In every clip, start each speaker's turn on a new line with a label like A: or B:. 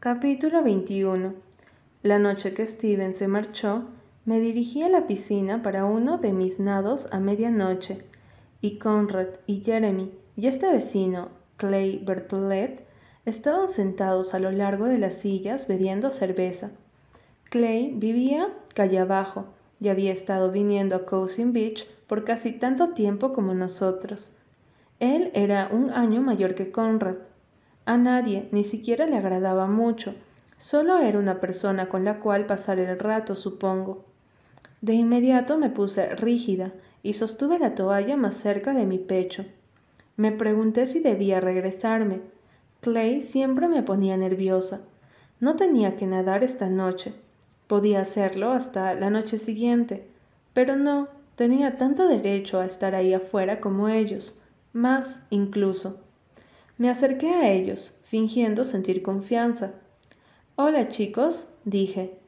A: Capítulo 21 La noche que Steven se marchó, me dirigí a la piscina para uno de mis nados a medianoche, y Conrad y Jeremy y este vecino, Clay Bertolet, estaban sentados a lo largo de las sillas bebiendo cerveza. Clay vivía calle abajo y había estado viniendo a Cousin Beach por casi tanto tiempo como nosotros. Él era un año mayor que Conrad. A nadie ni siquiera le agradaba mucho, solo era una persona con la cual pasar el rato, supongo. De inmediato me puse rígida y sostuve la toalla más cerca de mi pecho. Me pregunté si debía regresarme. Clay siempre me ponía nerviosa. No tenía que nadar esta noche. Podía hacerlo hasta la noche siguiente, pero no, tenía tanto derecho a estar ahí afuera como ellos más incluso. Me acerqué a ellos, fingiendo sentir confianza. Hola chicos, dije.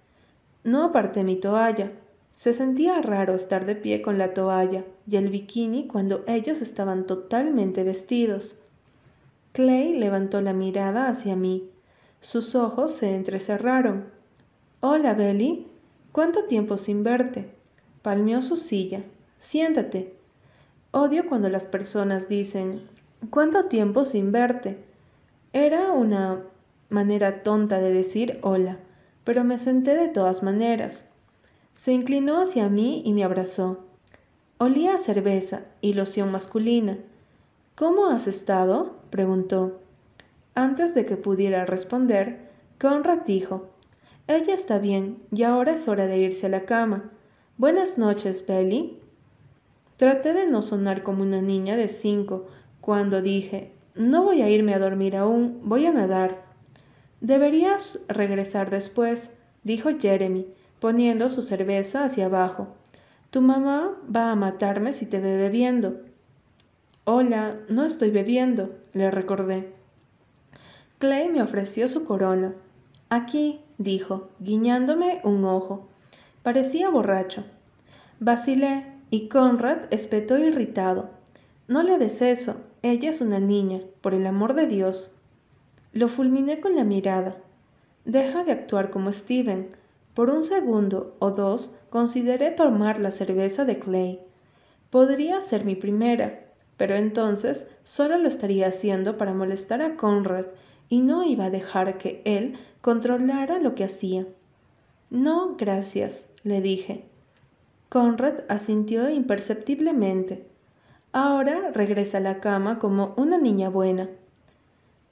A: No aparté mi toalla. Se sentía raro estar de pie con la toalla y el bikini cuando ellos estaban totalmente vestidos. Clay levantó la mirada hacia mí. Sus ojos se entrecerraron. Hola, Belly. ¿Cuánto tiempo sin verte? Palmeó su silla. Siéntate. Odio cuando las personas dicen, ¿cuánto tiempo sin verte? Era una manera tonta de decir hola, pero me senté de todas maneras. Se inclinó hacia mí y me abrazó. Olía a cerveza y loción masculina. ¿Cómo has estado? preguntó. Antes de que pudiera responder, Conrad dijo, Ella está bien y ahora es hora de irse a la cama. Buenas noches, Belly. Traté de no sonar como una niña de cinco cuando dije, no voy a irme a dormir aún, voy a nadar. Deberías regresar después, dijo Jeremy, poniendo su cerveza hacia abajo. Tu mamá va a matarme si te ve bebiendo. Hola, no estoy bebiendo, le recordé. Clay me ofreció su corona. Aquí, dijo, guiñándome un ojo. Parecía borracho. Vacilé, y Conrad espetó irritado. No le des eso, ella es una niña, por el amor de Dios. Lo fulminé con la mirada. Deja de actuar como Steven. Por un segundo o dos consideré tomar la cerveza de Clay. Podría ser mi primera, pero entonces solo lo estaría haciendo para molestar a Conrad y no iba a dejar que él controlara lo que hacía. No, gracias, le dije. Conrad asintió imperceptiblemente. Ahora regresa a la cama como una niña buena.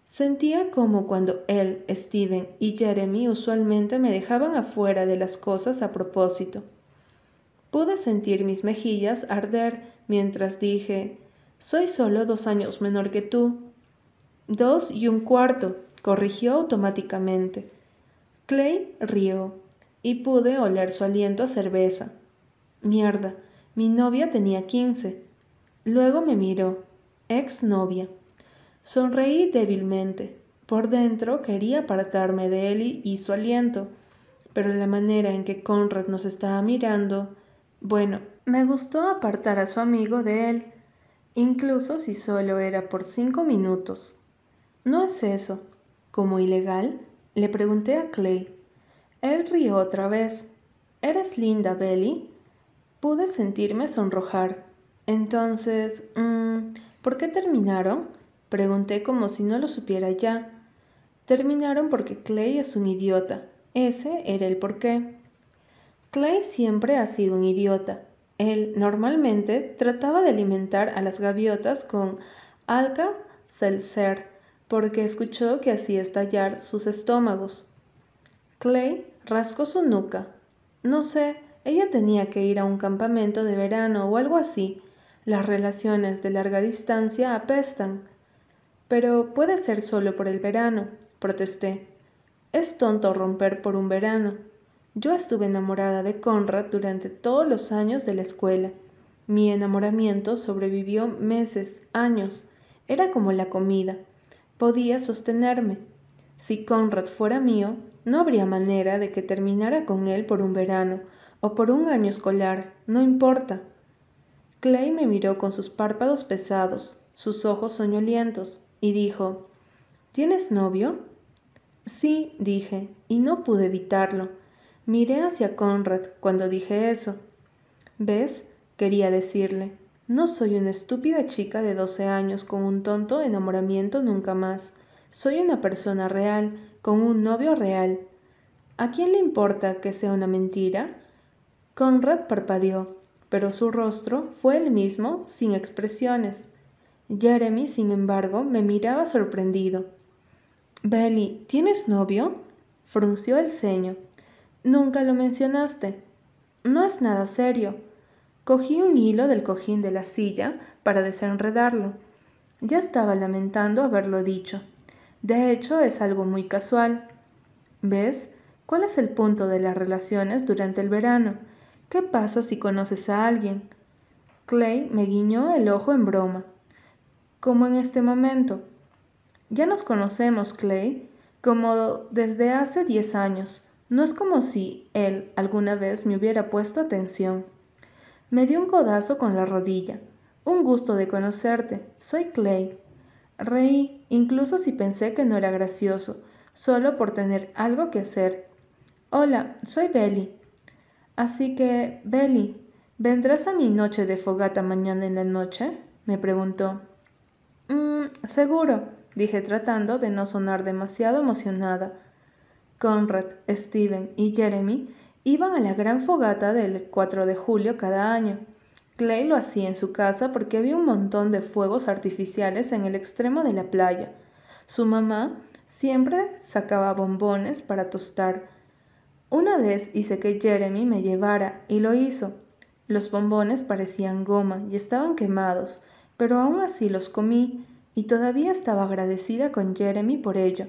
A: Sentía como cuando él, Steven y Jeremy usualmente me dejaban afuera de las cosas a propósito. Pude sentir mis mejillas arder mientras dije, soy solo dos años menor que tú. Dos y un cuarto, corrigió automáticamente. Clay rió, y pude oler su aliento a cerveza. Mierda, mi novia tenía quince. Luego me miró. Ex novia. Sonreí débilmente. Por dentro quería apartarme de él y su aliento, pero la manera en que Conrad nos estaba mirando, bueno, me gustó apartar a su amigo de él, incluso si solo era por cinco minutos. ¿No es eso? ¿Como ilegal? Le pregunté a Clay. Él rió otra vez. ¿Eres linda, Belly? Pude sentirme sonrojar. Entonces, mm, ¿por qué terminaron? Pregunté como si no lo supiera ya. Terminaron porque Clay es un idiota. Ese era el porqué. Clay siempre ha sido un idiota. Él normalmente trataba de alimentar a las gaviotas con alca seltzer porque escuchó que hacía estallar sus estómagos. Clay rascó su nuca. No sé, ella tenía que ir a un campamento de verano o algo así. Las relaciones de larga distancia apestan. Pero puede ser solo por el verano, protesté. Es tonto romper por un verano. Yo estuve enamorada de Conrad durante todos los años de la escuela. Mi enamoramiento sobrevivió meses, años. Era como la comida. Podía sostenerme. Si Conrad fuera mío, no habría manera de que terminara con él por un verano, o por un año escolar, no importa. Clay me miró con sus párpados pesados, sus ojos soñolientos, y dijo, ¿Tienes novio? Sí, dije, y no pude evitarlo. Miré hacia Conrad cuando dije eso. ¿Ves? quería decirle. No soy una estúpida chica de doce años con un tonto enamoramiento nunca más. Soy una persona real, con un novio real. ¿A quién le importa que sea una mentira? Conrad parpadeó, pero su rostro fue el mismo, sin expresiones. Jeremy, sin embargo, me miraba sorprendido. Belly, ¿tienes novio? frunció el ceño. Nunca lo mencionaste. No es nada serio. Cogí un hilo del cojín de la silla para desenredarlo. Ya estaba lamentando haberlo dicho. De hecho, es algo muy casual. ¿Ves? ¿Cuál es el punto de las relaciones durante el verano? ¿Qué pasa si conoces a alguien? Clay me guiñó el ojo en broma. Como en este momento. Ya nos conocemos, Clay, como desde hace diez años. No es como si él alguna vez me hubiera puesto atención. Me dio un codazo con la rodilla. Un gusto de conocerte. Soy Clay. Reí, incluso si pensé que no era gracioso, solo por tener algo que hacer. Hola, soy Belly. Así que, Belly, ¿vendrás a mi noche de fogata mañana en la noche? me preguntó. Mmm, seguro, dije tratando de no sonar demasiado emocionada. Conrad, Steven y Jeremy iban a la gran fogata del 4 de julio cada año. Clay lo hacía en su casa porque había un montón de fuegos artificiales en el extremo de la playa. Su mamá siempre sacaba bombones para tostar. Una vez hice que Jeremy me llevara y lo hizo. Los bombones parecían goma y estaban quemados, pero aún así los comí y todavía estaba agradecida con Jeremy por ello.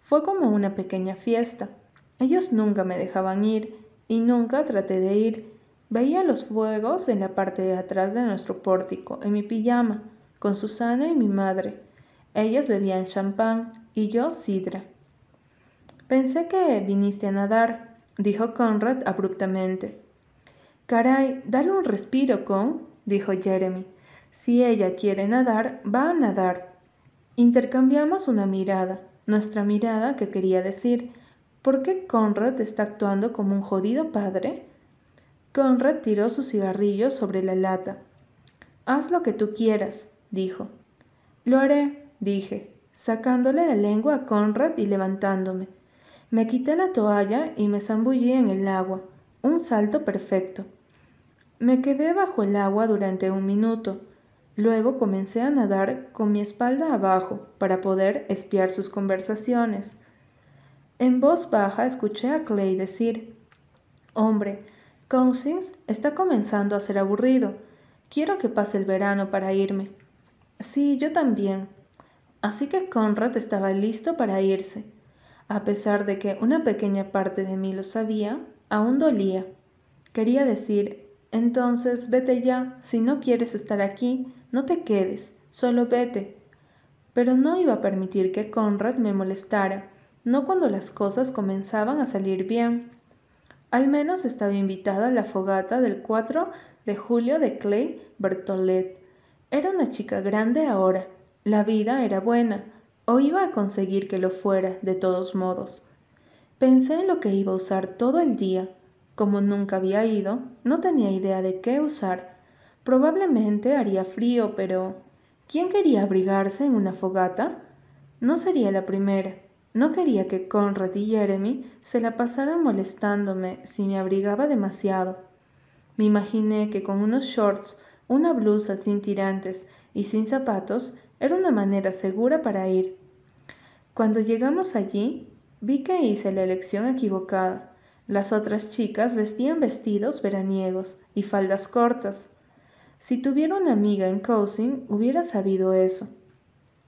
A: Fue como una pequeña fiesta. Ellos nunca me dejaban ir y nunca traté de ir. Veía los fuegos en la parte de atrás de nuestro pórtico, en mi pijama, con Susana y mi madre. Ellas bebían champán y yo sidra. Pensé que viniste a nadar, dijo Conrad abruptamente. Caray, dale un respiro, Con, dijo Jeremy. Si ella quiere nadar, va a nadar. Intercambiamos una mirada nuestra mirada que quería decir, ¿por qué Conrad está actuando como un jodido padre? Conrad tiró su cigarrillo sobre la lata. Haz lo que tú quieras, dijo. Lo haré, dije, sacándole la lengua a Conrad y levantándome. Me quité la toalla y me zambullí en el agua, un salto perfecto. Me quedé bajo el agua durante un minuto, Luego comencé a nadar con mi espalda abajo para poder espiar sus conversaciones. En voz baja escuché a Clay decir, Hombre, Cousins está comenzando a ser aburrido. Quiero que pase el verano para irme. Sí, yo también. Así que Conrad estaba listo para irse. A pesar de que una pequeña parte de mí lo sabía, aún dolía. Quería decir, entonces vete ya, si no quieres estar aquí, no te quedes, solo vete. Pero no iba a permitir que Conrad me molestara, no cuando las cosas comenzaban a salir bien. Al menos estaba invitada a la fogata del 4 de julio de Clay Bertolet. Era una chica grande ahora. La vida era buena, o iba a conseguir que lo fuera, de todos modos. Pensé en lo que iba a usar todo el día. Como nunca había ido, no tenía idea de qué usar Probablemente haría frío, pero ¿quién quería abrigarse en una fogata? No sería la primera. No quería que Conrad y Jeremy se la pasaran molestándome si me abrigaba demasiado. Me imaginé que con unos shorts, una blusa sin tirantes y sin zapatos era una manera segura para ir. Cuando llegamos allí, vi que hice la elección equivocada. Las otras chicas vestían vestidos veraniegos y faldas cortas. Si tuviera una amiga en Cousin, hubiera sabido eso.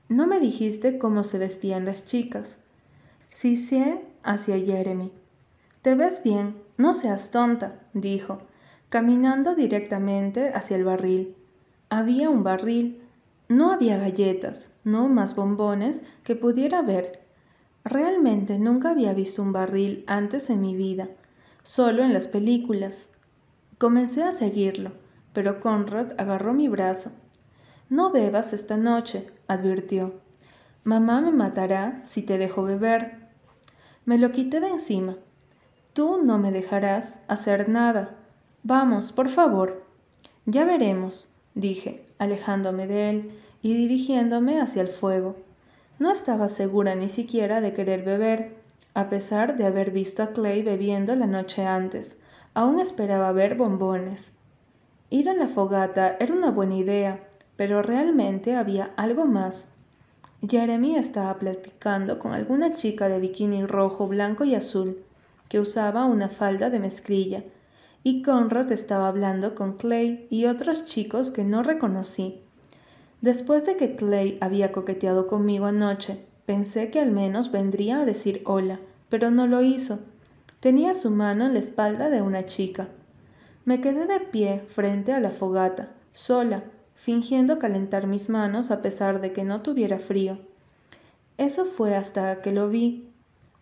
A: No me dijiste cómo se vestían las chicas. Sí sé hacia Jeremy. Te ves bien, no seas tonta, dijo, caminando directamente hacia el barril. Había un barril. No había galletas, no más bombones que pudiera ver. Realmente nunca había visto un barril antes en mi vida, solo en las películas. Comencé a seguirlo pero Conrad agarró mi brazo. No bebas esta noche, advirtió. Mamá me matará si te dejo beber. Me lo quité de encima. Tú no me dejarás hacer nada. Vamos, por favor. Ya veremos, dije, alejándome de él y dirigiéndome hacia el fuego. No estaba segura ni siquiera de querer beber, a pesar de haber visto a Clay bebiendo la noche antes. Aún esperaba ver bombones. Ir a la fogata era una buena idea, pero realmente había algo más. Jeremy estaba platicando con alguna chica de bikini rojo, blanco y azul, que usaba una falda de mezclilla, y Conrad estaba hablando con Clay y otros chicos que no reconocí. Después de que Clay había coqueteado conmigo anoche, pensé que al menos vendría a decir hola, pero no lo hizo. Tenía su mano en la espalda de una chica. Me quedé de pie frente a la fogata, sola, fingiendo calentar mis manos a pesar de que no tuviera frío. Eso fue hasta que lo vi.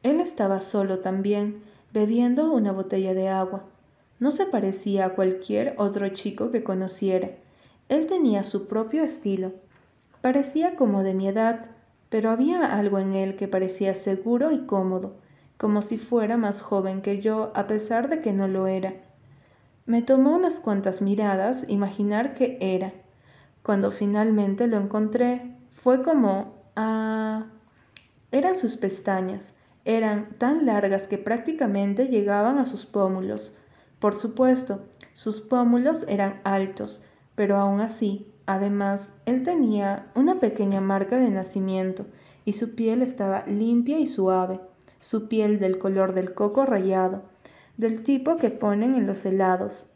A: Él estaba solo también, bebiendo una botella de agua. No se parecía a cualquier otro chico que conociera. Él tenía su propio estilo. Parecía como de mi edad, pero había algo en él que parecía seguro y cómodo, como si fuera más joven que yo, a pesar de que no lo era. Me tomó unas cuantas miradas imaginar qué era, cuando finalmente lo encontré, fue como... Ah... Eran sus pestañas. Eran tan largas que prácticamente llegaban a sus pómulos. Por supuesto, sus pómulos eran altos, pero aún así, además, él tenía una pequeña marca de nacimiento y su piel estaba limpia y suave, su piel del color del coco rallado, del tipo que ponen en los helados.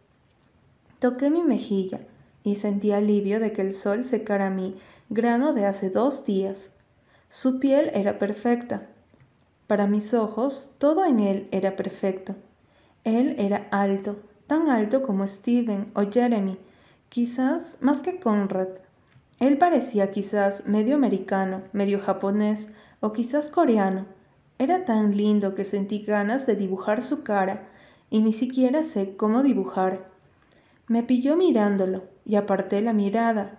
A: Toqué mi mejilla y sentí alivio de que el sol secara mi grano de hace dos días. Su piel era perfecta. Para mis ojos, todo en él era perfecto. Él era alto, tan alto como Steven o Jeremy, quizás más que Conrad. Él parecía quizás medio americano, medio japonés o quizás coreano. Era tan lindo que sentí ganas de dibujar su cara, y ni siquiera sé cómo dibujar. Me pilló mirándolo y aparté la mirada.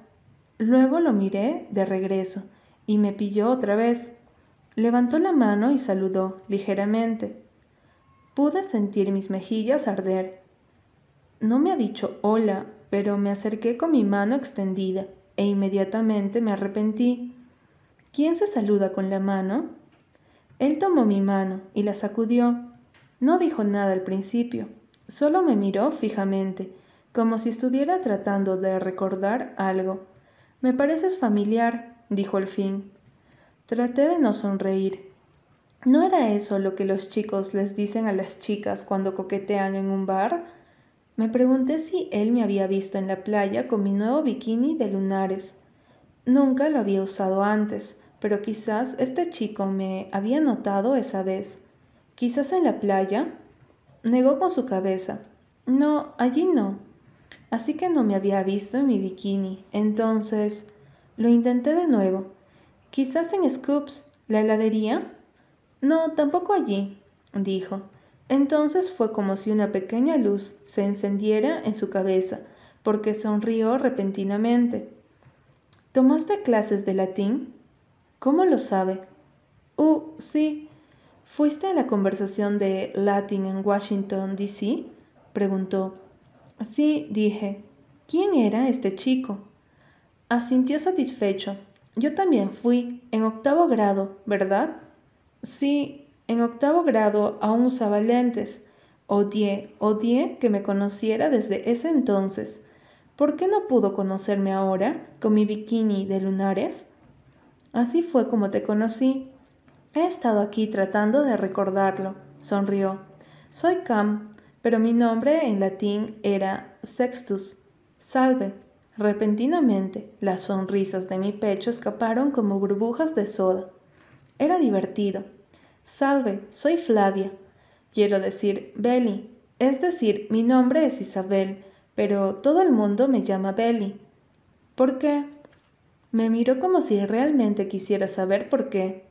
A: Luego lo miré de regreso y me pilló otra vez. Levantó la mano y saludó ligeramente. Pude sentir mis mejillas arder. No me ha dicho hola, pero me acerqué con mi mano extendida e inmediatamente me arrepentí. ¿Quién se saluda con la mano? Él tomó mi mano y la sacudió. No dijo nada al principio, solo me miró fijamente como si estuviera tratando de recordar algo. Me pareces familiar, dijo al fin. Traté de no sonreír. ¿No era eso lo que los chicos les dicen a las chicas cuando coquetean en un bar? Me pregunté si él me había visto en la playa con mi nuevo bikini de lunares. Nunca lo había usado antes, pero quizás este chico me había notado esa vez. Quizás en la playa. Negó con su cabeza. No, allí no así que no me había visto en mi bikini. Entonces, lo intenté de nuevo. Quizás en Scoops, la heladería. No, tampoco allí, dijo. Entonces fue como si una pequeña luz se encendiera en su cabeza, porque sonrió repentinamente. ¿Tomaste clases de latín? ¿Cómo lo sabe? Uh, sí. ¿Fuiste a la conversación de latín en Washington, D.C.? preguntó. Sí, dije. ¿Quién era este chico? Asintió satisfecho. Yo también fui, en octavo grado, ¿verdad? Sí, en octavo grado aún usaba lentes. Odié, odié que me conociera desde ese entonces. ¿Por qué no pudo conocerme ahora, con mi bikini de lunares? Así fue como te conocí. He estado aquí tratando de recordarlo, sonrió. Soy Cam, pero mi nombre en latín era Sextus. Salve. Repentinamente, las sonrisas de mi pecho escaparon como burbujas de soda. Era divertido. Salve, soy Flavia. Quiero decir Belly. Es decir, mi nombre es Isabel, pero todo el mundo me llama Belly. ¿Por qué? Me miró como si realmente quisiera saber por qué.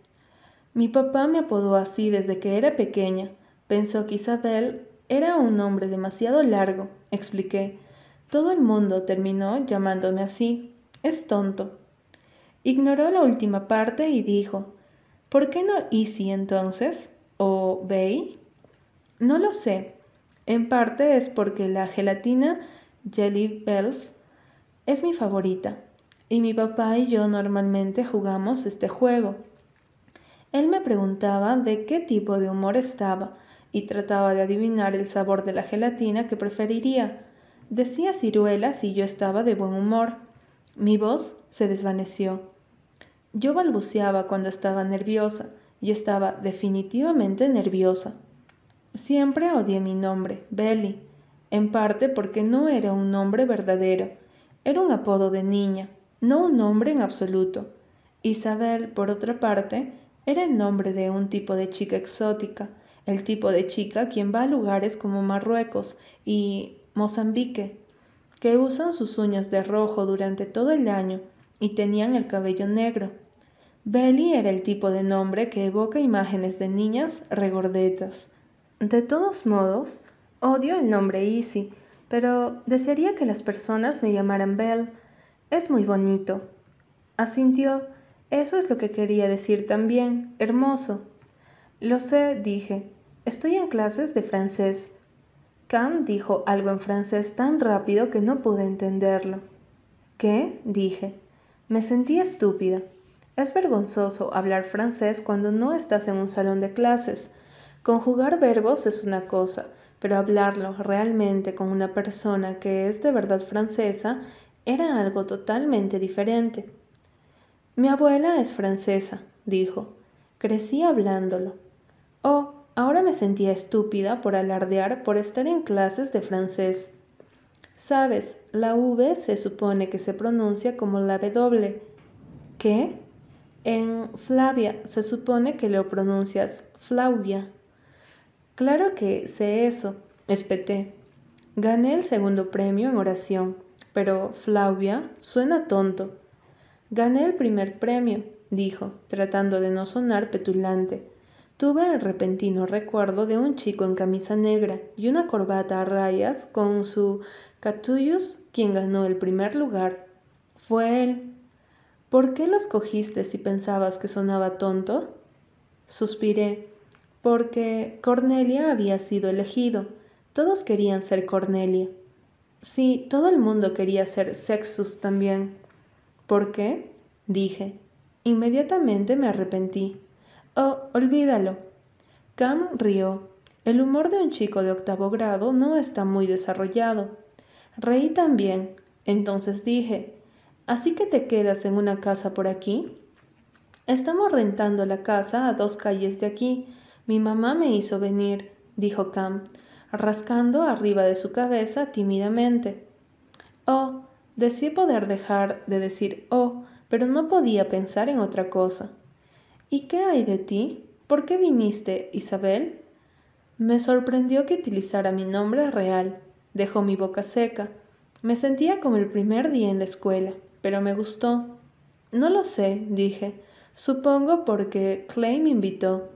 A: Mi papá me apodó así desde que era pequeña. Pensó que Isabel era un nombre demasiado largo, expliqué. Todo el mundo terminó llamándome así. Es tonto. Ignoró la última parte y dijo, ¿Por qué no Easy entonces? o Bay? No lo sé. En parte es porque la gelatina Jelly Bells es mi favorita y mi papá y yo normalmente jugamos este juego. Él me preguntaba de qué tipo de humor estaba y trataba de adivinar el sabor de la gelatina que preferiría. Decía ciruelas y yo estaba de buen humor. Mi voz se desvaneció. Yo balbuceaba cuando estaba nerviosa y estaba definitivamente nerviosa. Siempre odié mi nombre, Belly, en parte porque no era un nombre verdadero, era un apodo de niña, no un nombre en absoluto. Isabel, por otra parte, era el nombre de un tipo de chica exótica, el tipo de chica quien va a lugares como Marruecos y Mozambique, que usan sus uñas de rojo durante todo el año y tenían el cabello negro. Belly era el tipo de nombre que evoca imágenes de niñas regordetas. De todos modos, odio el nombre Easy, pero desearía que las personas me llamaran Belle. Es muy bonito. Asintió. Eso es lo que quería decir también. Hermoso. Lo sé, dije. Estoy en clases de francés. Cam dijo algo en francés tan rápido que no pude entenderlo. ¿Qué? dije. Me sentí estúpida. Es vergonzoso hablar francés cuando no estás en un salón de clases. Conjugar verbos es una cosa, pero hablarlo realmente con una persona que es de verdad francesa era algo totalmente diferente. Mi abuela es francesa, dijo. Crecí hablándolo. Oh, Ahora me sentía estúpida por alardear por estar en clases de francés. Sabes, la V se supone que se pronuncia como la W. ¿Qué? En Flavia se supone que lo pronuncias Flavia. Claro que sé eso, espeté. Gané el segundo premio en oración, pero Flavia suena tonto. Gané el primer premio, dijo, tratando de no sonar petulante. Tuve el repentino recuerdo de un chico en camisa negra y una corbata a rayas con su Catullus quien ganó el primer lugar. Fue él. ¿Por qué lo escogiste si pensabas que sonaba tonto? Suspiré. Porque Cornelia había sido elegido. Todos querían ser Cornelia. Sí, todo el mundo quería ser Sextus también. ¿Por qué? dije. Inmediatamente me arrepentí. Oh, olvídalo. Cam rió. El humor de un chico de octavo grado no está muy desarrollado. Reí también. Entonces dije, ¿así que te quedas en una casa por aquí? Estamos rentando la casa a dos calles de aquí. Mi mamá me hizo venir, dijo Cam, rascando arriba de su cabeza tímidamente. Oh, deseé poder dejar de decir oh, pero no podía pensar en otra cosa. ¿Y qué hay de ti? ¿Por qué viniste, Isabel? Me sorprendió que utilizara mi nombre real. Dejó mi boca seca. Me sentía como el primer día en la escuela, pero me gustó. No lo sé, dije. Supongo porque Clay me invitó.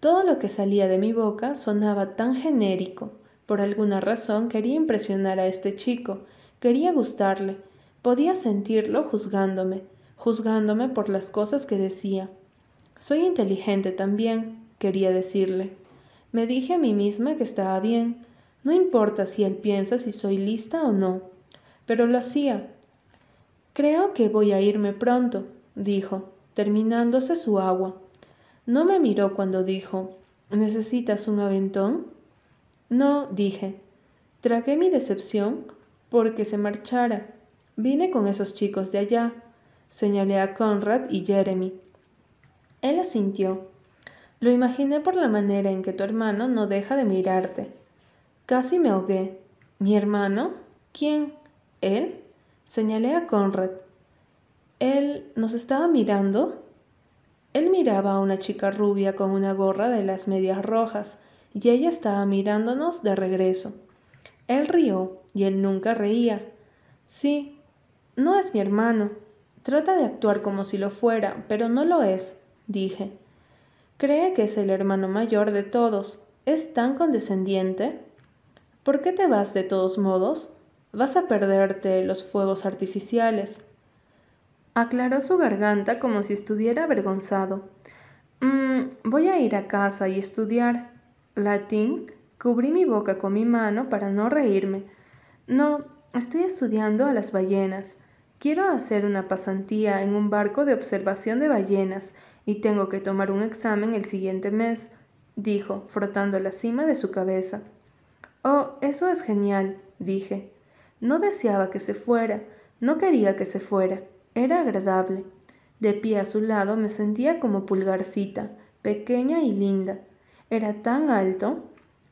A: Todo lo que salía de mi boca sonaba tan genérico. Por alguna razón quería impresionar a este chico, quería gustarle, podía sentirlo juzgándome, juzgándome por las cosas que decía, soy inteligente también, quería decirle. Me dije a mí misma que estaba bien. No importa si él piensa si soy lista o no. Pero lo hacía. Creo que voy a irme pronto, dijo, terminándose su agua. No me miró cuando dijo, ¿necesitas un aventón? No, dije. Tragué mi decepción porque se marchara. Vine con esos chicos de allá. Señalé a Conrad y Jeremy. Él asintió. Lo imaginé por la manera en que tu hermano no deja de mirarte. Casi me ahogué. ¿Mi hermano? ¿Quién? ¿Él? Señalé a Conrad. ¿Él nos estaba mirando? Él miraba a una chica rubia con una gorra de las medias rojas, y ella estaba mirándonos de regreso. Él rió, y él nunca reía. Sí, no es mi hermano. Trata de actuar como si lo fuera, pero no lo es dije. Cree que es el hermano mayor de todos. ¿Es tan condescendiente? ¿Por qué te vas de todos modos? Vas a perderte los fuegos artificiales. Aclaró su garganta como si estuviera avergonzado. Mm, voy a ir a casa y estudiar. Latín. Cubrí mi boca con mi mano para no reírme. No, estoy estudiando a las ballenas. Quiero hacer una pasantía en un barco de observación de ballenas y tengo que tomar un examen el siguiente mes, dijo, frotando la cima de su cabeza. Oh, eso es genial, dije. No deseaba que se fuera, no quería que se fuera. Era agradable. De pie a su lado me sentía como pulgarcita, pequeña y linda. Era tan alto.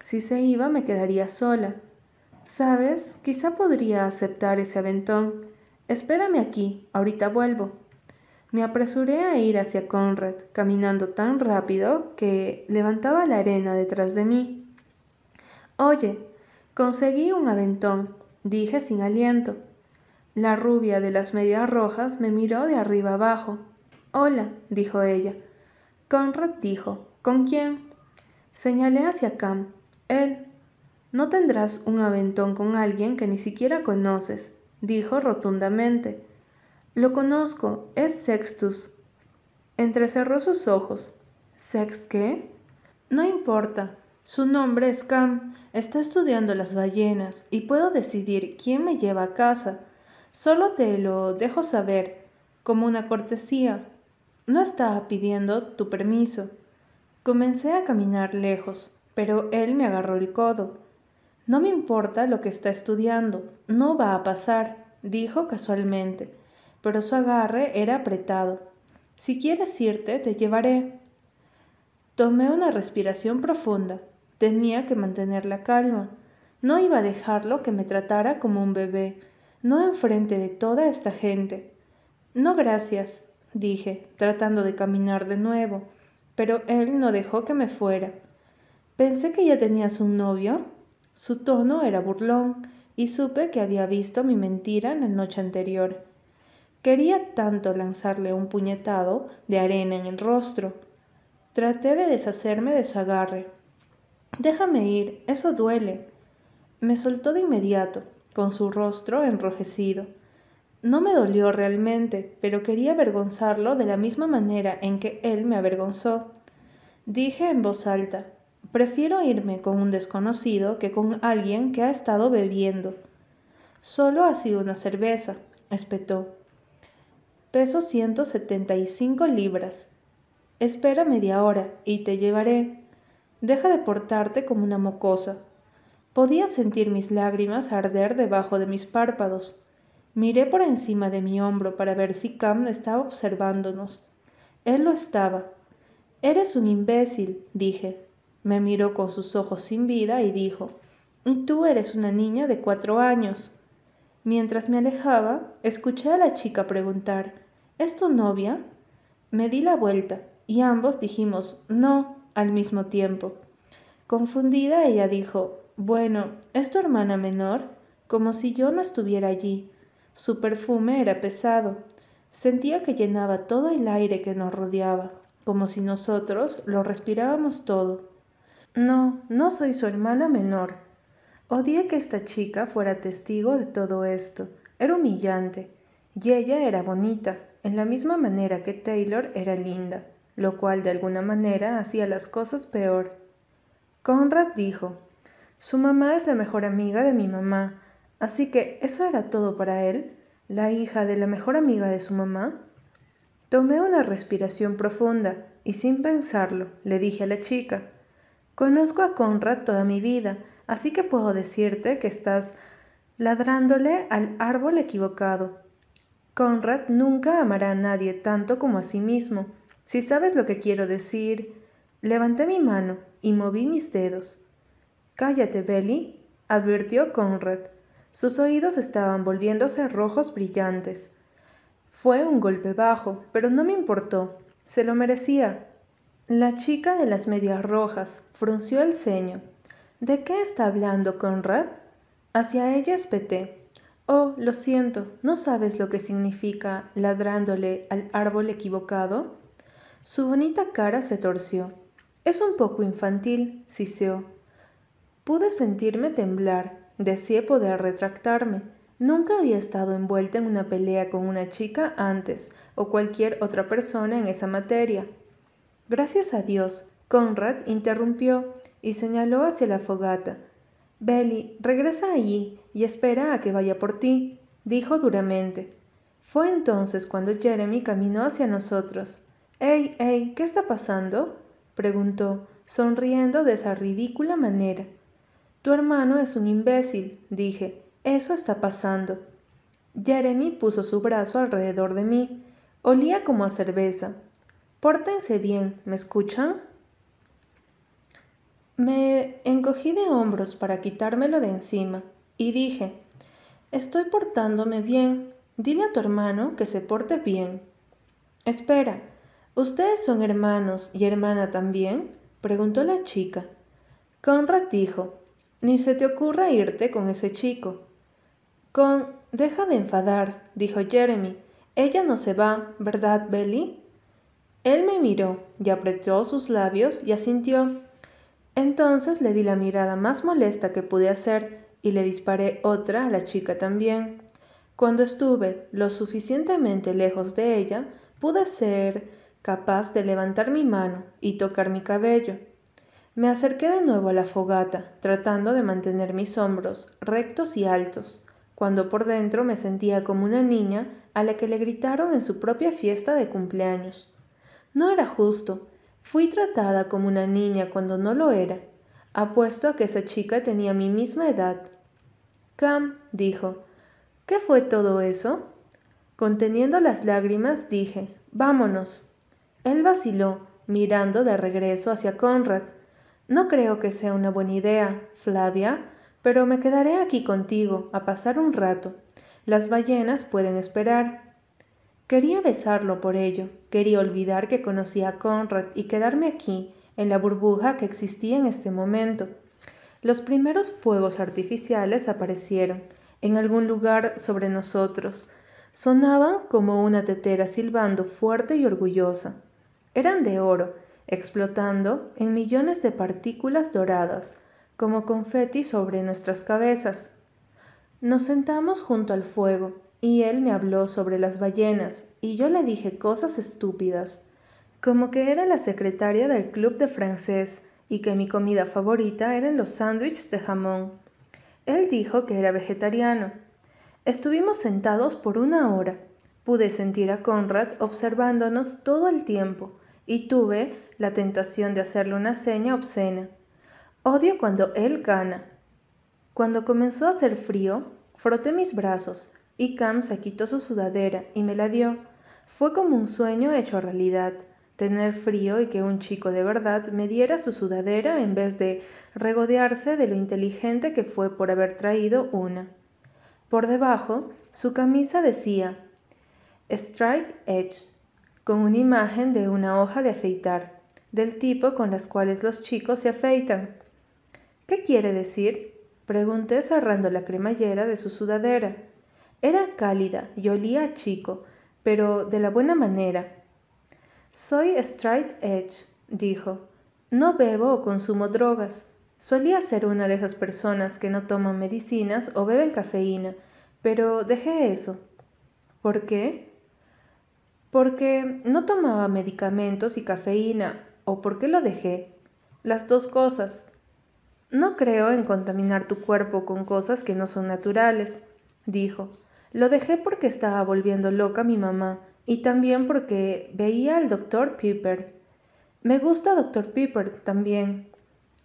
A: Si se iba me quedaría sola. Sabes, quizá podría aceptar ese aventón. Espérame aquí, ahorita vuelvo. Me apresuré a ir hacia Conrad, caminando tan rápido que levantaba la arena detrás de mí. Oye, conseguí un aventón, dije sin aliento. La rubia de las medias rojas me miró de arriba abajo. Hola, dijo ella. Conrad dijo, ¿con quién? Señalé hacia Cam. Él. No tendrás un aventón con alguien que ni siquiera conoces, dijo rotundamente. Lo conozco, es Sextus. Entrecerró sus ojos. ¿Sex qué? No importa. Su nombre es Cam. Está estudiando las ballenas y puedo decidir quién me lleva a casa. Solo te lo dejo saber, como una cortesía. No estaba pidiendo tu permiso. Comencé a caminar lejos, pero él me agarró el codo. No me importa lo que está estudiando, no va a pasar, dijo casualmente pero su agarre era apretado. Si quieres irte, te llevaré. Tomé una respiración profunda. Tenía que mantener la calma. No iba a dejarlo que me tratara como un bebé, no enfrente de toda esta gente. No gracias, dije, tratando de caminar de nuevo, pero él no dejó que me fuera. Pensé que ya tenías un novio. Su tono era burlón, y supe que había visto mi mentira en la noche anterior. Quería tanto lanzarle un puñetado de arena en el rostro. Traté de deshacerme de su agarre. Déjame ir, eso duele. Me soltó de inmediato, con su rostro enrojecido. No me dolió realmente, pero quería avergonzarlo de la misma manera en que él me avergonzó. Dije en voz alta, prefiero irme con un desconocido que con alguien que ha estado bebiendo. Solo ha sido una cerveza, espetó. Peso 175 libras. Espera media hora y te llevaré. Deja de portarte como una mocosa. Podía sentir mis lágrimas arder debajo de mis párpados. Miré por encima de mi hombro para ver si Cam estaba observándonos. Él lo estaba. Eres un imbécil, dije. Me miró con sus ojos sin vida y dijo, tú eres una niña de cuatro años. Mientras me alejaba, escuché a la chica preguntar, ¿Es tu novia? Me di la vuelta y ambos dijimos no al mismo tiempo. Confundida, ella dijo, Bueno, ¿es tu hermana menor? como si yo no estuviera allí. Su perfume era pesado. Sentía que llenaba todo el aire que nos rodeaba, como si nosotros lo respirábamos todo. No, no soy su hermana menor. Odié que esta chica fuera testigo de todo esto. Era humillante. Y ella era bonita, en la misma manera que Taylor era linda, lo cual de alguna manera hacía las cosas peor. Conrad dijo, Su mamá es la mejor amiga de mi mamá, así que eso era todo para él, la hija de la mejor amiga de su mamá. Tomé una respiración profunda y sin pensarlo le dije a la chica, Conozco a Conrad toda mi vida, así que puedo decirte que estás ladrándole al árbol equivocado. Conrad nunca amará a nadie tanto como a sí mismo. Si sabes lo que quiero decir. Levanté mi mano y moví mis dedos. Cállate, Belly, advirtió Conrad. Sus oídos estaban volviéndose rojos brillantes. Fue un golpe bajo, pero no me importó. Se lo merecía. La chica de las medias rojas frunció el ceño. ¿De qué está hablando Conrad? Hacia ella espeté. Oh, lo siento, ¿no sabes lo que significa ladrándole al árbol equivocado? Su bonita cara se torció. Es un poco infantil, siseó. Pude sentirme temblar, deseé poder retractarme. Nunca había estado envuelta en una pelea con una chica antes o cualquier otra persona en esa materia. Gracias a Dios, Conrad interrumpió y señaló hacia la fogata. Belly, regresa allí y espera a que vaya por ti, dijo duramente. Fue entonces cuando Jeremy caminó hacia nosotros. ¡Ey, ey! ¿Qué está pasando? preguntó, sonriendo de esa ridícula manera. Tu hermano es un imbécil, dije. Eso está pasando. Jeremy puso su brazo alrededor de mí. Olía como a cerveza. Pórtense bien, ¿me escuchan? Me encogí de hombros para quitármelo de encima y dije, Estoy portándome bien. Dile a tu hermano que se porte bien. Espera, ¿ustedes son hermanos y hermana también? preguntó la chica. Conrad dijo, Ni se te ocurra irte con ese chico. Con, deja de enfadar, dijo Jeremy. Ella no se va, ¿verdad, Belly? Él me miró y apretó sus labios y asintió. Entonces le di la mirada más molesta que pude hacer y le disparé otra a la chica también. Cuando estuve lo suficientemente lejos de ella, pude ser capaz de levantar mi mano y tocar mi cabello. Me acerqué de nuevo a la fogata, tratando de mantener mis hombros rectos y altos, cuando por dentro me sentía como una niña a la que le gritaron en su propia fiesta de cumpleaños. No era justo. Fui tratada como una niña cuando no lo era. Apuesto a que esa chica tenía mi misma edad. Cam, dijo, ¿qué fue todo eso? Conteniendo las lágrimas, dije, vámonos. Él vaciló, mirando de regreso hacia Conrad. No creo que sea una buena idea, Flavia, pero me quedaré aquí contigo a pasar un rato. Las ballenas pueden esperar. Quería besarlo por ello, quería olvidar que conocía a Conrad y quedarme aquí, en la burbuja que existía en este momento. Los primeros fuegos artificiales aparecieron en algún lugar sobre nosotros. Sonaban como una tetera silbando fuerte y orgullosa. Eran de oro, explotando en millones de partículas doradas, como confeti sobre nuestras cabezas. Nos sentamos junto al fuego, y él me habló sobre las ballenas, y yo le dije cosas estúpidas, como que era la secretaria del club de francés y que mi comida favorita eran los sándwiches de jamón. Él dijo que era vegetariano. Estuvimos sentados por una hora. Pude sentir a Conrad observándonos todo el tiempo, y tuve la tentación de hacerle una seña obscena. Odio cuando él gana. Cuando comenzó a hacer frío, froté mis brazos y Cam se quitó su sudadera y me la dio. Fue como un sueño hecho realidad, tener frío y que un chico de verdad me diera su sudadera en vez de regodearse de lo inteligente que fue por haber traído una. Por debajo, su camisa decía Strike Edge con una imagen de una hoja de afeitar, del tipo con las cuales los chicos se afeitan. ¿Qué quiere decir? Pregunté cerrando la cremallera de su sudadera. Era cálida y olía chico, pero de la buena manera. Soy straight edge, dijo. No bebo o consumo drogas. Solía ser una de esas personas que no toman medicinas o beben cafeína, pero dejé eso. ¿Por qué? porque no tomaba medicamentos y cafeína, o porque lo dejé. Las dos cosas. No creo en contaminar tu cuerpo con cosas que no son naturales, dijo. Lo dejé porque estaba volviendo loca mi mamá y también porque veía al doctor Piper. Me gusta doctor Piper también.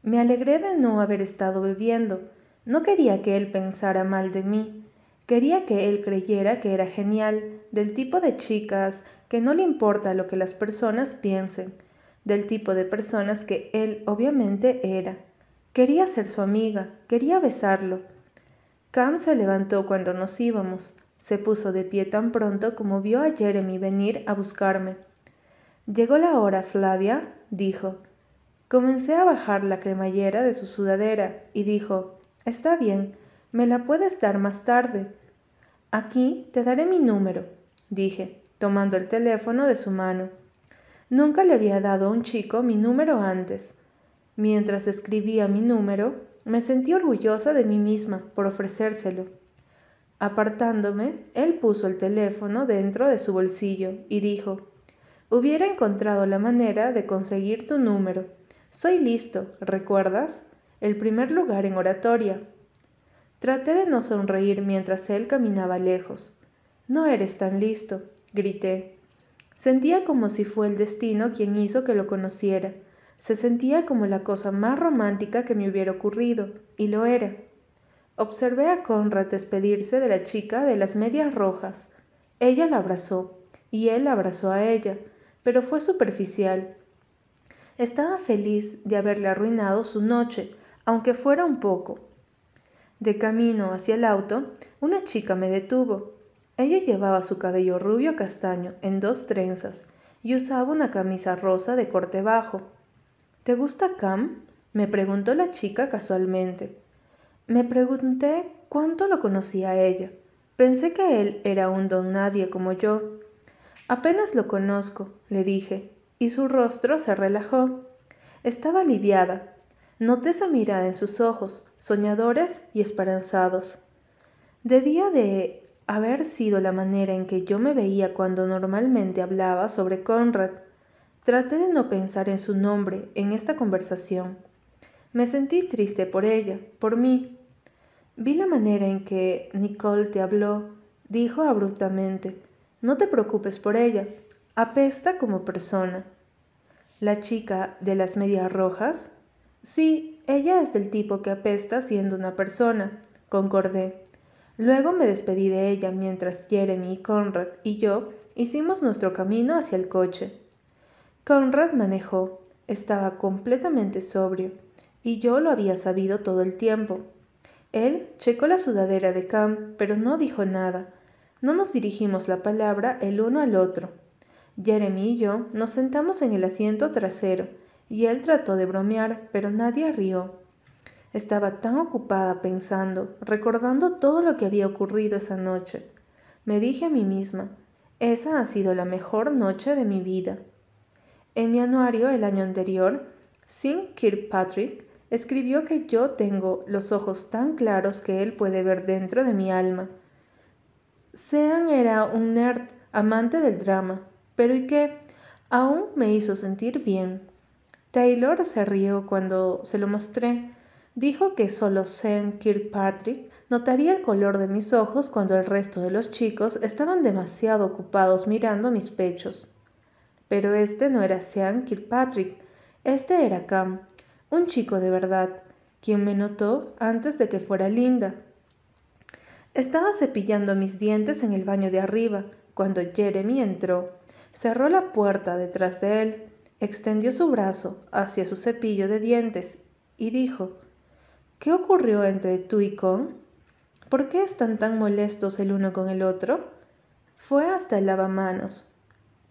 A: Me alegré de no haber estado bebiendo. No quería que él pensara mal de mí. Quería que él creyera que era genial, del tipo de chicas que no le importa lo que las personas piensen, del tipo de personas que él obviamente era. Quería ser su amiga, quería besarlo. Cam se levantó cuando nos íbamos, se puso de pie tan pronto como vio a Jeremy venir a buscarme. Llegó la hora, Flavia, dijo. Comencé a bajar la cremallera de su sudadera y dijo, Está bien, me la puedes dar más tarde. Aquí te daré mi número, dije, tomando el teléfono de su mano. Nunca le había dado a un chico mi número antes. Mientras escribía mi número, me sentí orgullosa de mí misma por ofrecérselo. Apartándome, él puso el teléfono dentro de su bolsillo y dijo, Hubiera encontrado la manera de conseguir tu número. Soy listo, ¿recuerdas? El primer lugar en oratoria. Traté de no sonreír mientras él caminaba lejos. No eres tan listo, grité. Sentía como si fue el destino quien hizo que lo conociera. Se sentía como la cosa más romántica que me hubiera ocurrido, y lo era. Observé a Conrad despedirse de la chica de las medias rojas. Ella la abrazó, y él abrazó a ella, pero fue superficial. Estaba feliz de haberle arruinado su noche, aunque fuera un poco. De camino hacia el auto, una chica me detuvo. Ella llevaba su cabello rubio castaño en dos trenzas y usaba una camisa rosa de corte bajo. ¿Te gusta Cam? me preguntó la chica casualmente. Me pregunté cuánto lo conocía ella. Pensé que él era un don nadie como yo. Apenas lo conozco, le dije, y su rostro se relajó. Estaba aliviada. Noté esa mirada en sus ojos, soñadores y esperanzados. Debía de haber sido la manera en que yo me veía cuando normalmente hablaba sobre Conrad. Traté de no pensar en su nombre en esta conversación. Me sentí triste por ella, por mí. Vi la manera en que Nicole te habló. Dijo abruptamente, no te preocupes por ella, apesta como persona. ¿La chica de las medias rojas? Sí, ella es del tipo que apesta siendo una persona, concordé. Luego me despedí de ella mientras Jeremy, Conrad y yo hicimos nuestro camino hacia el coche. Conrad manejó, estaba completamente sobrio, y yo lo había sabido todo el tiempo. Él checó la sudadera de Cam, pero no dijo nada. No nos dirigimos la palabra el uno al otro. Jeremy y yo nos sentamos en el asiento trasero, y él trató de bromear, pero nadie rió. Estaba tan ocupada pensando, recordando todo lo que había ocurrido esa noche. Me dije a mí misma, esa ha sido la mejor noche de mi vida. En mi anuario el año anterior, Sim Kirkpatrick escribió que yo tengo los ojos tan claros que él puede ver dentro de mi alma. Sean era un nerd amante del drama, pero ¿y qué? Aún me hizo sentir bien. Taylor se rió cuando se lo mostré, Dijo que solo Sam Kirkpatrick notaría el color de mis ojos cuando el resto de los chicos estaban demasiado ocupados mirando mis pechos. Pero este no era Sean Kirkpatrick, este era Cam, un chico de verdad, quien me notó antes de que fuera linda. Estaba cepillando mis dientes en el baño de arriba cuando Jeremy entró. Cerró la puerta detrás de él, extendió su brazo hacia su cepillo de dientes y dijo ¿Qué ocurrió entre tú y Con? ¿Por qué están tan molestos el uno con el otro? Fue hasta el lavamanos.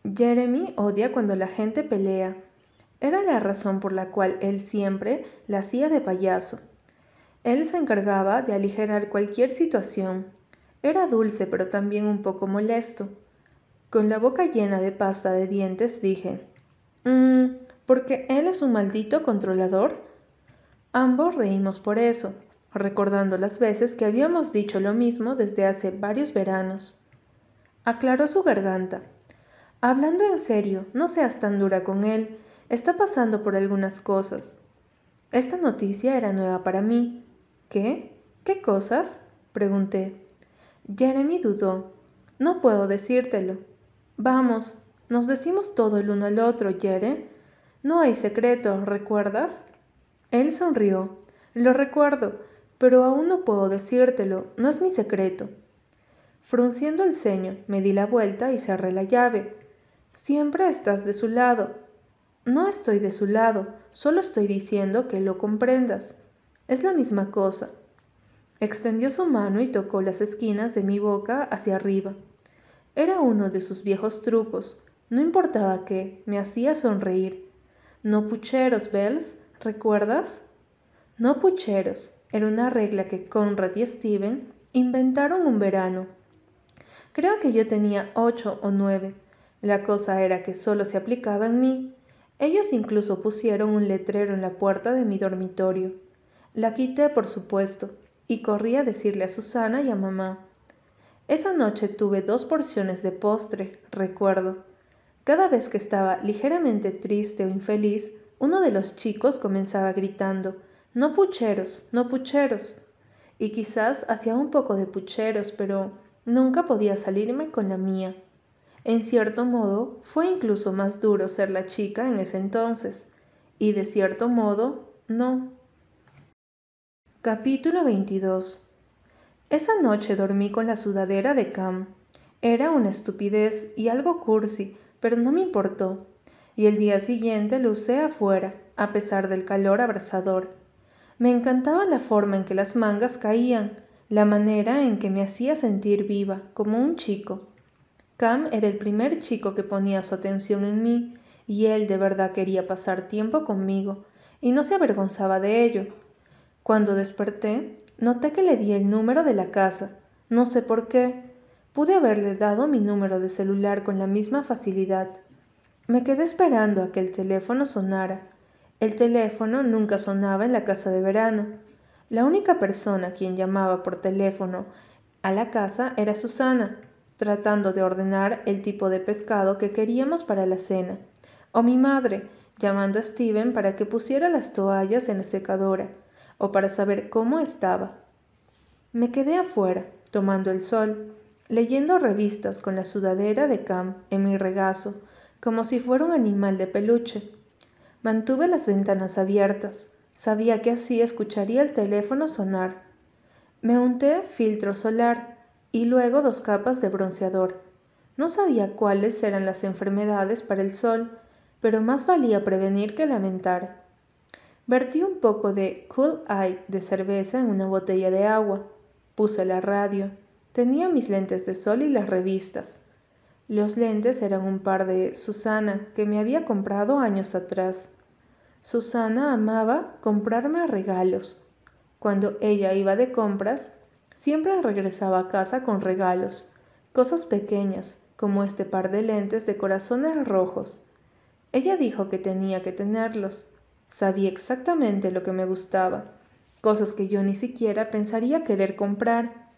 A: Jeremy odia cuando la gente pelea. Era la razón por la cual él siempre la hacía de payaso. Él se encargaba de aligerar cualquier situación. Era dulce pero también un poco molesto. Con la boca llena de pasta de dientes dije, mmm, ¿porque él es un maldito controlador? Ambos reímos por eso, recordando las veces que habíamos dicho lo mismo desde hace varios veranos. Aclaró su garganta. Hablando en serio, no seas tan dura con él. Está pasando por algunas cosas. Esta noticia era nueva para mí. ¿Qué? ¿Qué cosas? pregunté. Jeremy dudó. No puedo decírtelo. Vamos, nos decimos todo el uno al otro, Jere. No hay secreto, ¿recuerdas? Él sonrió. Lo recuerdo, pero aún no puedo decírtelo, no es mi secreto. Frunciendo el ceño, me di la vuelta y cerré la llave. Siempre estás de su lado. No estoy de su lado, solo estoy diciendo que lo comprendas. Es la misma cosa. Extendió su mano y tocó las esquinas de mi boca hacia arriba. Era uno de sus viejos trucos. No importaba qué, me hacía sonreír. No pucheros, Bells, ¿Recuerdas? No pucheros era una regla que Conrad y Steven inventaron un verano. Creo que yo tenía ocho o nueve. La cosa era que solo se aplicaba en mí. Ellos incluso pusieron un letrero en la puerta de mi dormitorio. La quité, por supuesto, y corrí a decirle a Susana y a mamá. Esa noche tuve dos porciones de postre, recuerdo. Cada vez que estaba ligeramente triste o infeliz, uno de los chicos comenzaba gritando, No pucheros, no pucheros. Y quizás hacía un poco de pucheros, pero nunca podía salirme con la mía. En cierto modo, fue incluso más duro ser la chica en ese entonces, y de cierto modo, no. Capítulo 22 Esa noche dormí con la sudadera de Cam. Era una estupidez y algo cursi, pero no me importó, y el día siguiente lo usé afuera, a pesar del calor abrasador. Me encantaba la forma en que las mangas caían, la manera en que me hacía sentir viva, como un chico. Cam era el primer chico que ponía su atención en mí, y él de verdad quería pasar tiempo conmigo, y no se avergonzaba de ello. Cuando desperté, noté que le di el número de la casa. No sé por qué, Pude haberle dado mi número de celular con la misma facilidad. Me quedé esperando a que el teléfono sonara. El teléfono nunca sonaba en la casa de verano. La única persona quien llamaba por teléfono a la casa era Susana, tratando de ordenar el tipo de pescado que queríamos para la cena, o mi madre, llamando a Steven para que pusiera las toallas en la secadora, o para saber cómo estaba. Me quedé afuera, tomando el sol leyendo revistas con la sudadera de Cam en mi regazo, como si fuera un animal de peluche. Mantuve las ventanas abiertas. Sabía que así escucharía el teléfono sonar. Me unté filtro solar y luego dos capas de bronceador. No sabía cuáles eran las enfermedades para el sol, pero más valía prevenir que lamentar. Vertí un poco de Cool Eye de cerveza en una botella de agua. Puse la radio. Tenía mis lentes de sol y las revistas. Los lentes eran un par de Susana que me había comprado años atrás. Susana amaba comprarme regalos. Cuando ella iba de compras, siempre regresaba a casa con regalos, cosas pequeñas, como este par de lentes de corazones rojos. Ella dijo que tenía que tenerlos. Sabía exactamente lo que me gustaba, cosas que yo ni siquiera pensaría querer comprar.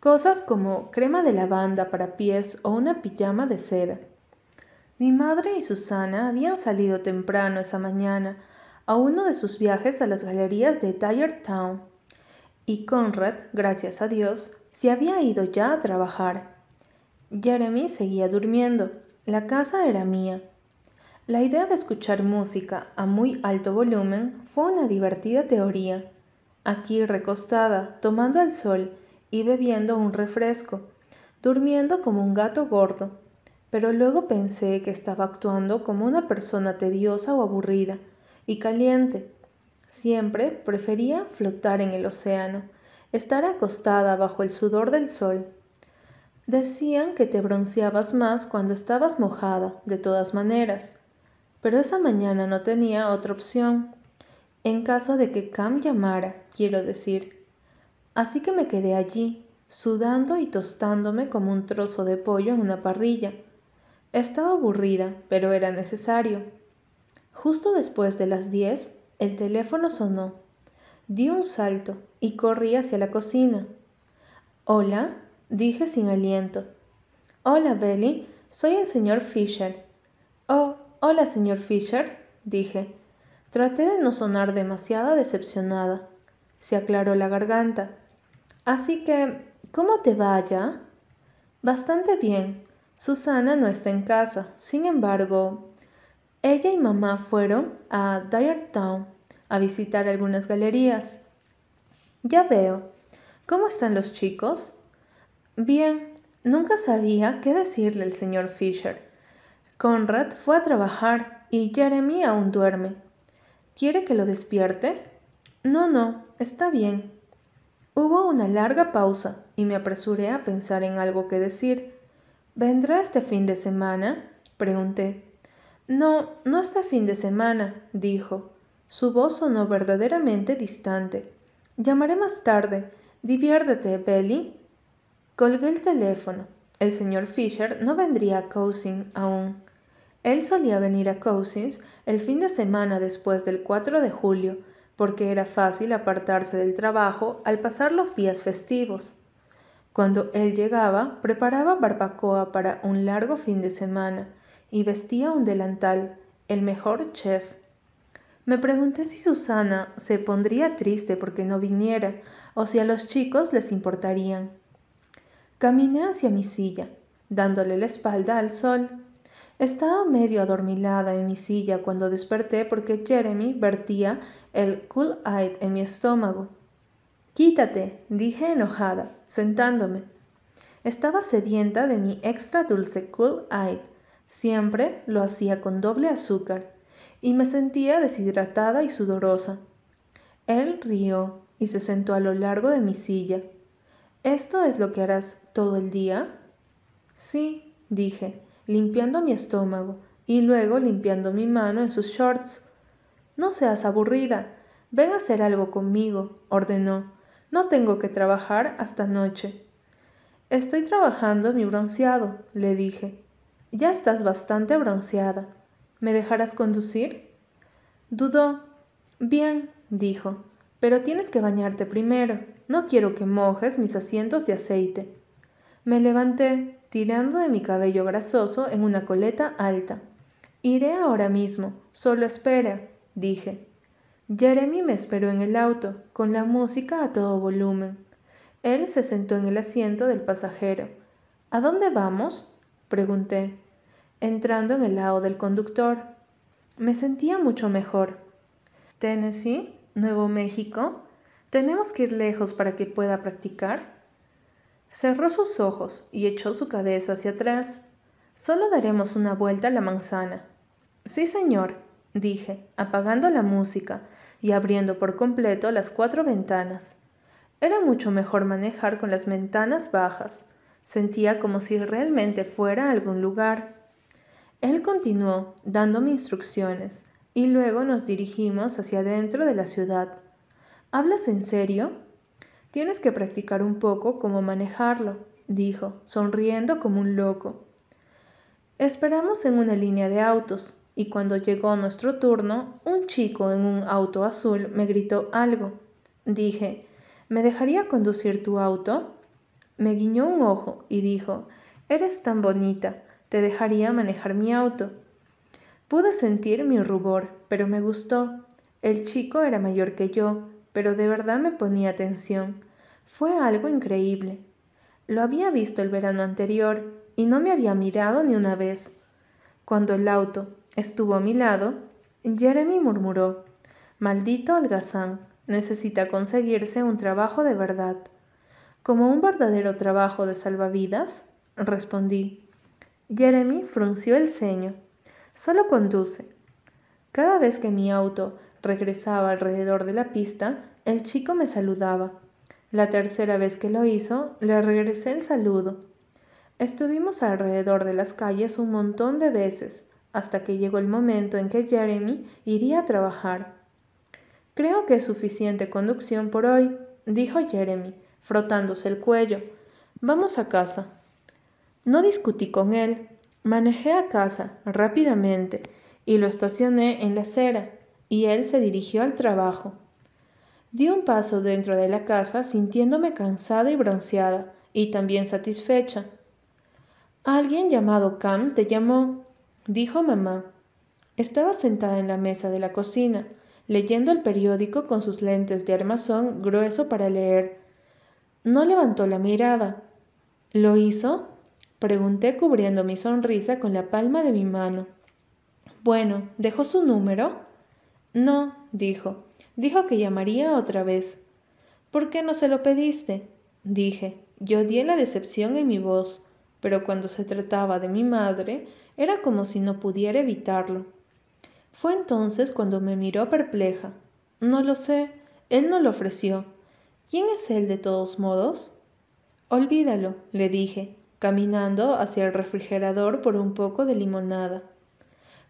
A: Cosas como crema de lavanda para pies o una pijama de seda. Mi madre y Susana habían salido temprano esa mañana a uno de sus viajes a las galerías de Tired Town, y Conrad, gracias a Dios, se había ido ya a trabajar. Jeremy seguía durmiendo. La casa era mía. La idea de escuchar música a muy alto volumen fue una divertida teoría. Aquí recostada, tomando el sol, y bebiendo un refresco, durmiendo como un gato gordo. Pero luego pensé que estaba actuando como una persona tediosa o aburrida y caliente. Siempre prefería flotar en el océano, estar acostada bajo el sudor del sol. Decían que te bronceabas más cuando estabas mojada, de todas maneras. Pero esa mañana no tenía otra opción. En caso de que Cam llamara, quiero decir, Así que me quedé allí, sudando y tostándome como un trozo de pollo en una parrilla. Estaba aburrida, pero era necesario. Justo después de las diez, el teléfono sonó. Di un salto y corrí hacia la cocina. Hola, dije sin aliento. Hola, Belly, soy el señor Fisher. Oh, hola, señor Fisher, dije. Traté de no sonar demasiado decepcionada. Se aclaró la garganta. Así que, ¿cómo te va allá? Bastante bien. Susana no está en casa. Sin embargo, ella y mamá fueron a Dyer Town a visitar algunas galerías. Ya veo. ¿Cómo están los chicos? Bien, nunca sabía qué decirle al señor Fisher. Conrad fue a trabajar y Jeremy aún duerme. ¿Quiere que lo despierte? No, no, está bien. Hubo una larga pausa y me apresuré a pensar en algo que decir. ¿Vendrá este fin de semana? pregunté. No, no este fin de semana, dijo. Su voz sonó verdaderamente distante. Llamaré más tarde. Diviértete, Belly. Colgué el teléfono. El señor Fisher no vendría a Cousins aún. Él solía venir a Cousins el fin de semana después del 4 de julio, porque era fácil apartarse del trabajo al pasar los días festivos. Cuando él llegaba, preparaba barbacoa para un largo fin de semana y vestía un delantal, el mejor chef. Me pregunté si Susana se pondría triste porque no viniera o si a los chicos les importarían. Caminé hacia mi silla, dándole la espalda al sol. Estaba medio adormilada en mi silla cuando desperté porque Jeremy vertía el Cool Aid en mi estómago. Quítate, dije enojada, sentándome. Estaba sedienta de mi extra dulce Cool Aid. Siempre lo hacía con doble azúcar y me sentía deshidratada y sudorosa. Él rió y se sentó a lo largo de mi silla. ¿Esto es lo que harás todo el día? Sí, dije, limpiando mi estómago y luego limpiando mi mano en sus shorts. No seas aburrida. Ven a hacer algo conmigo, ordenó. No tengo que trabajar hasta noche. Estoy trabajando mi bronceado, le dije. Ya estás bastante bronceada. ¿Me dejarás conducir? Dudó. Bien, dijo, pero tienes que bañarte primero. No quiero que mojes mis asientos de aceite. Me levanté, tirando de mi cabello grasoso en una coleta alta. Iré ahora mismo, solo espera, dije. Jeremy me esperó en el auto, con la música a todo volumen. Él se sentó en el asiento del pasajero. ¿A dónde vamos? Pregunté, entrando en el lado del conductor. Me sentía mucho mejor. Tennessee, Nuevo México. ¿Tenemos que ir lejos para que pueda practicar? Cerró sus ojos y echó su cabeza hacia atrás. Solo daremos una vuelta a la manzana. Sí, señor, dije, apagando la música y abriendo por completo las cuatro ventanas. Era mucho mejor manejar con las ventanas bajas. Sentía como si realmente fuera a algún lugar. Él continuó dándome instrucciones y luego nos dirigimos hacia adentro de la ciudad. ¿Hablas en serio? Tienes que practicar un poco cómo manejarlo, dijo, sonriendo como un loco. Esperamos en una línea de autos, y cuando llegó nuestro turno, un chico en un auto azul me gritó algo. Dije, ¿me dejaría conducir tu auto? Me guiñó un ojo y dijo, Eres tan bonita, te dejaría manejar mi auto. Pude sentir mi rubor, pero me gustó. El chico era mayor que yo, pero de verdad me ponía atención. Fue algo increíble. Lo había visto el verano anterior y no me había mirado ni una vez. Cuando el auto estuvo a mi lado, Jeremy murmuró, Maldito holgazán, necesita conseguirse un trabajo de verdad. ¿Como un verdadero trabajo de salvavidas? respondí. Jeremy frunció el ceño. Solo conduce. Cada vez que mi auto regresaba alrededor de la pista, el chico me saludaba. La tercera vez que lo hizo, le regresé el saludo. Estuvimos alrededor de las calles un montón de veces, hasta que llegó el momento en que Jeremy iría a trabajar. Creo que es suficiente conducción por hoy, dijo Jeremy, frotándose el cuello. Vamos a casa. No discutí con él. Manejé a casa rápidamente y lo estacioné en la acera, y él se dirigió al trabajo. Di un paso dentro de la casa sintiéndome cansada y bronceada, y también satisfecha. Alguien llamado Cam te llamó, dijo mamá. Estaba sentada en la mesa de la cocina, leyendo el periódico con sus lentes de armazón grueso para leer. No levantó la mirada. ¿Lo hizo? Pregunté cubriendo mi sonrisa con la palma de mi mano. Bueno, ¿dejó su número? No, dijo. Dijo que llamaría otra vez. ¿Por qué no se lo pediste? Dije. Yo odié la decepción en mi voz, pero cuando se trataba de mi madre, era como si no pudiera evitarlo. Fue entonces cuando me miró perpleja. No lo sé. Él no lo ofreció. ¿Quién es él de todos modos? Olvídalo, le dije caminando hacia el refrigerador por un poco de limonada.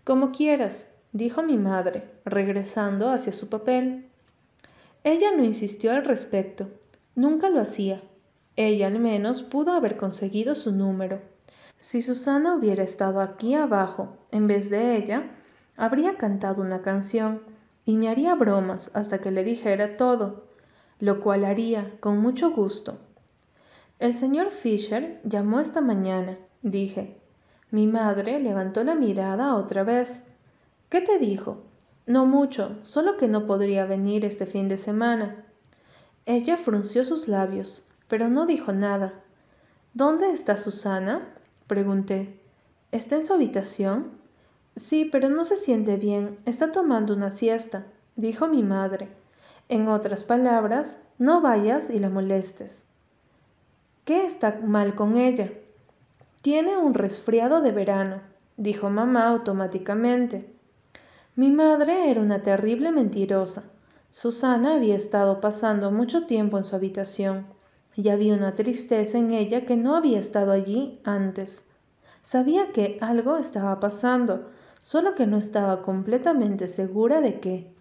A: Como quieras, dijo mi madre, regresando hacia su papel. Ella no insistió al respecto. Nunca lo hacía. Ella al menos pudo haber conseguido su número. Si Susana hubiera estado aquí abajo en vez de ella, habría cantado una canción y me haría bromas hasta que le dijera todo, lo cual haría con mucho gusto. El señor Fisher llamó esta mañana, dije. Mi madre levantó la mirada otra vez. ¿Qué te dijo? No mucho, solo que no podría venir este fin de semana. Ella frunció sus labios, pero no dijo nada. ¿Dónde está Susana? pregunté. ¿Está en su habitación? Sí, pero no se siente bien. Está tomando una siesta, dijo mi madre. En otras palabras, no vayas y la molestes. ¿Qué está mal con ella? Tiene un resfriado de verano, dijo mamá automáticamente. Mi madre era una terrible mentirosa. Susana había estado pasando mucho tiempo en su habitación y había una tristeza en ella que no había estado allí antes. Sabía que algo estaba pasando, solo que no estaba completamente segura de qué.